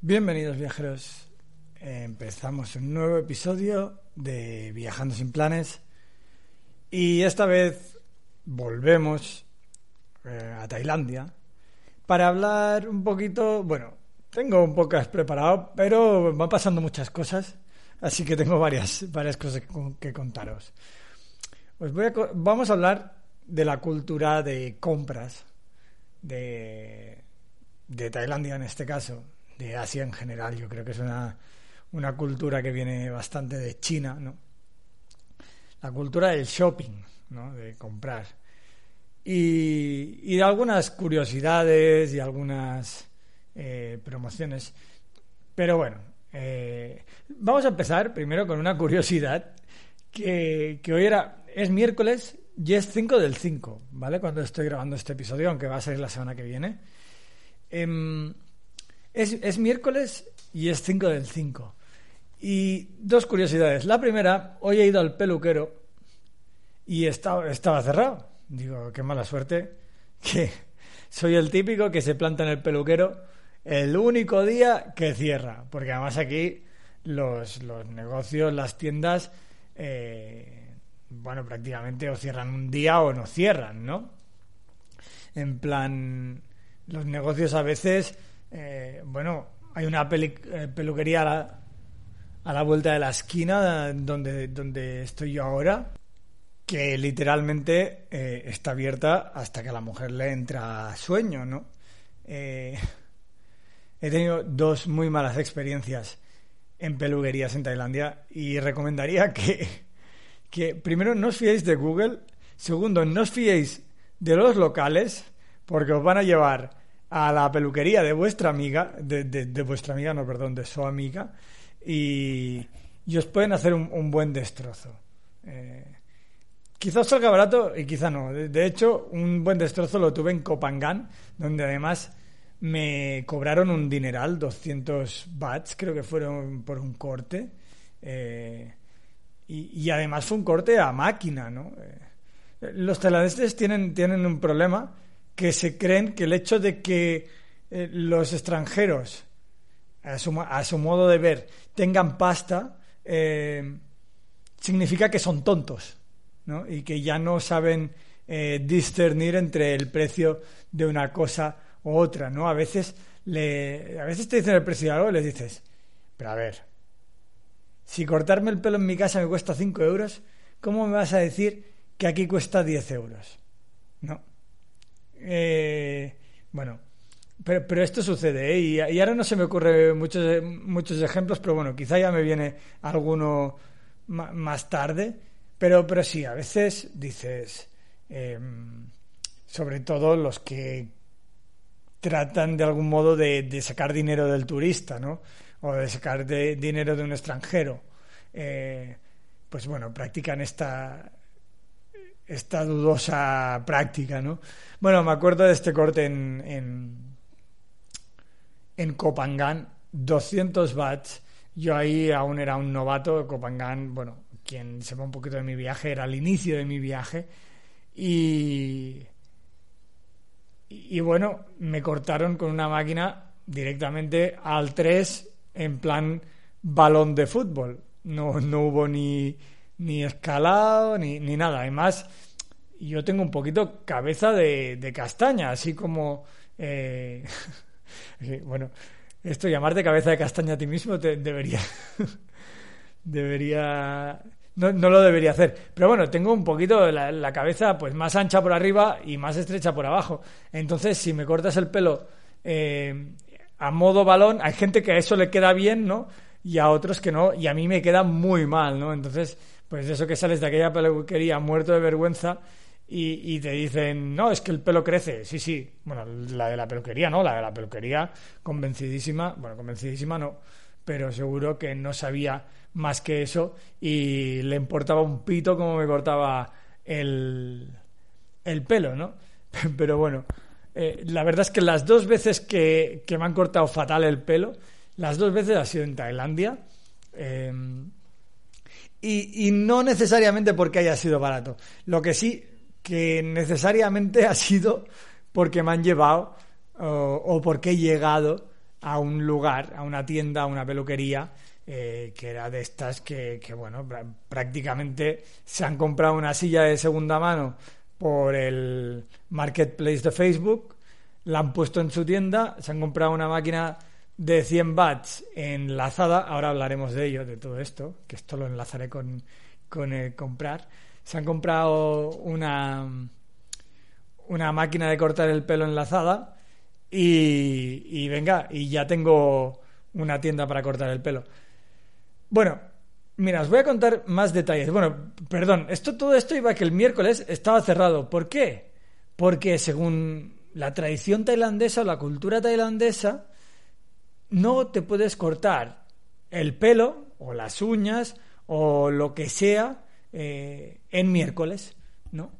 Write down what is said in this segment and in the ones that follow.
Bienvenidos viajeros. Empezamos un nuevo episodio de Viajando sin planes. Y esta vez volvemos eh, a Tailandia para hablar un poquito, bueno, tengo un podcast preparado, pero van pasando muchas cosas, así que tengo varias, varias cosas que, contaros. Os voy vamos a hablar de la cultura de compras de, de Tailandia en este caso, de Asia en general. Yo creo que es una, una cultura que viene bastante de China, ¿no? La cultura del shopping, ¿no? De comprar. Y, y de algunas curiosidades y algunas eh, promociones. Pero bueno, eh, vamos a empezar primero con una curiosidad que, que hoy era, es miércoles y es 5 del 5, ¿vale? Cuando estoy grabando este episodio, aunque va a salir la semana que viene. Em, es, es miércoles y es 5 del 5. Y dos curiosidades. La primera, hoy he ido al peluquero y estaba, estaba cerrado. Digo, qué mala suerte que soy el típico que se planta en el peluquero el único día que cierra. Porque además aquí los, los negocios, las tiendas, eh, bueno, prácticamente o cierran un día o no cierran, ¿no? En plan, los negocios a veces, eh, bueno, hay una peli- eh, peluquería a la, a la vuelta de la esquina donde, donde estoy yo ahora, que literalmente eh, está abierta hasta que a la mujer le entra sueño, ¿no? Eh, he tenido dos muy malas experiencias en peluquerías en Tailandia y recomendaría que, que primero no os fiéis de Google, segundo no os fiéis de los locales porque os van a llevar a la peluquería de vuestra amiga, de, de- de vuestra amiga, no, perdón, de su amiga y, y os pueden hacer un, buen destrozo. Eh, Quizás salga barato y quizá no. De, hecho, un buen destrozo lo tuve en Copangan, donde además me cobraron un dineral, 200 bahts, creo que fueron por un corte. Eh, y, además fue un corte a máquina, ¿no? Eh, los tailandeses tienen, tienen un problema que se creen que el hecho de que eh, los extranjeros, a su, a su modo de ver, tengan pasta, significa que son tontos, ¿no? Y que ya no saben eh, discernir entre el precio de una cosa u otra, ¿no? A veces le, a veces te dicen el precio de algo y les dices, pero a ver, si cortarme el pelo en mi casa me cuesta 5 euros, ¿cómo me vas a decir que aquí cuesta 10 euros? No. Eh, bueno, pero, pero esto sucede, ¿eh? y, y ahora no se me ocurre muchos, muchos ejemplos, pero bueno, quizá ya me viene alguno más tarde. Pero, pero sí, a veces dices, eh, sobre todo los que tratan de algún modo de, sacar dinero del turista, ¿no? O de sacar de- dinero de un extranjero. Eh, pues bueno, practican esta, esta dudosa práctica, ¿no? Bueno, me acuerdo de este corte en, en, en Copangan, 200 bahts. Yo ahí aún era un novato, Copangan, bueno, quien sepa un poquito de mi viaje, era el inicio de mi viaje. Y, y bueno, me cortaron con una máquina directamente al 3 en plan balón de fútbol. No, no hubo ni, ni escalado ni, ni nada. Además, yo tengo un poquito cabeza de, de castaña, así como... eh, bueno, esto llamarte cabeza de castaña a ti mismo te, debería... debería... no, no lo debería hacer. Pero bueno, tengo un poquito la, la cabeza pues más ancha por arriba y más estrecha por abajo. Entonces, si me cortas el pelo eh, a modo balón, hay gente que a eso le queda bien, ¿no? Y a otros que no, y a mí me queda muy mal, ¿no? Entonces, pues eso que sales de aquella peluquería muerto de vergüenza y, y te dicen, no, es que el pelo crece. Sí, sí. Bueno, la de la peluquería, ¿no? La de la peluquería, convencidísima. Bueno, convencidísima no, pero seguro que no sabía más que eso y le importaba un pito como me cortaba el, el pelo, ¿no? Pero bueno, eh, la verdad es que las dos veces que, que me han cortado fatal el pelo, las dos veces ha sido en Tailandia. Eh, y, y no necesariamente porque haya sido barato. Lo que sí que necesariamente ha sido porque me han llevado o, o porque he llegado a un lugar, a una tienda, a una peluquería, eh, que era de estas que, que, bueno, pr- prácticamente se han comprado una silla de segunda mano por el marketplace de Facebook, la han puesto en su tienda, se han comprado una máquina de 100 watts enlazada, ahora hablaremos de ello, de todo esto, que esto lo enlazaré con, con el comprar. Se han comprado una, una máquina de cortar el pelo enlazada y, y venga, y ya tengo una tienda para cortar el pelo. Bueno, mira, os voy a contar más detalles. Bueno, perdón, esto, todo esto iba que el miércoles estaba cerrado. ¿Por qué? Porque según la tradición tailandesa o la cultura tailandesa, no te puedes cortar el pelo o las uñas o lo que sea eh, en miércoles, ¿no?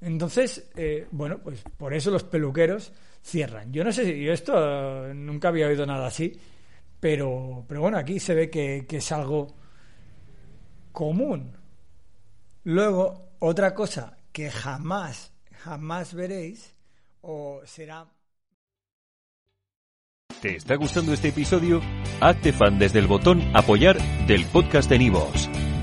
Entonces, eh, bueno, pues por eso los peluqueros cierran. Yo no sé si esto eh, nunca había oído nada así, pero, pero bueno, aquí se ve que, que es algo común. Luego, otra cosa que jamás, jamás veréis, o será ¿Te está gustando este episodio? Hazte fan desde el botón Apoyar del podcast de Nivos.